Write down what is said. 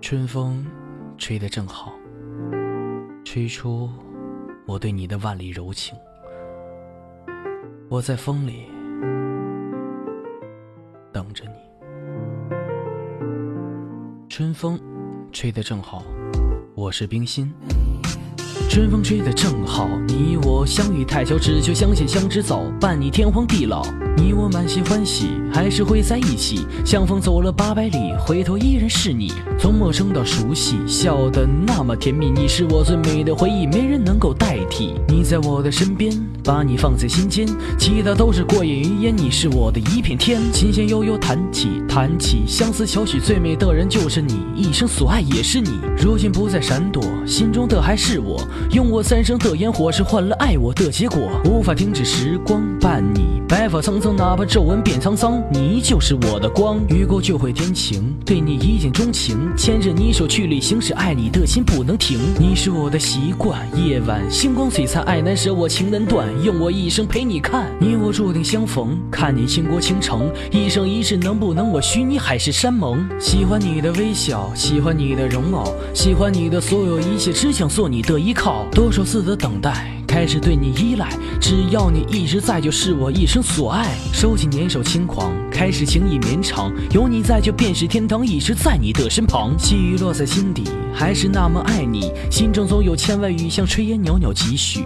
春风吹得正好，吹出我对你的万里柔情。我在风里等着你。春风吹得正好，我是冰心。春风吹得正好，你我相遇太巧，只求相见相知早，伴你天荒地老。你我满心欢喜，还是会在一起。相逢走了八百里，回头依然是你。从陌生到熟悉，笑得那么甜蜜。你是我最美的回忆，没人能够代替。你在我的身边，把你放在心间，其他都是过眼云烟。你是我的一片天，琴弦悠悠弹起，弹起相思小曲，最美的人就是你，一生所爱也是你。如今不再闪躲，心中的还是我。用我三生的烟火，是换了爱我的结果。无法停止时光伴你，发苍苍，哪怕皱纹变沧桑，你就是我的光。雨过就会天晴，对你一见钟情，牵着你手去旅行，是爱你的心不能停。你是我的习惯，夜晚星光璀璨，爱难舍，我情难断，用我一生陪你看。你我注定相逢，看你倾国倾城，一生一世能不能我许你海誓山盟？喜欢你的微笑，喜欢你的容貌，喜欢你的所有一切，只想做你的依靠。多少次的等待，开始对你依赖，只要你一直在，就是我一生所爱。收起年少轻狂，开始情意绵长，有你在就便是天堂，一直在你的身旁。细雨落在心底，还是那么爱你，心中总有千万语像炊烟袅袅几许。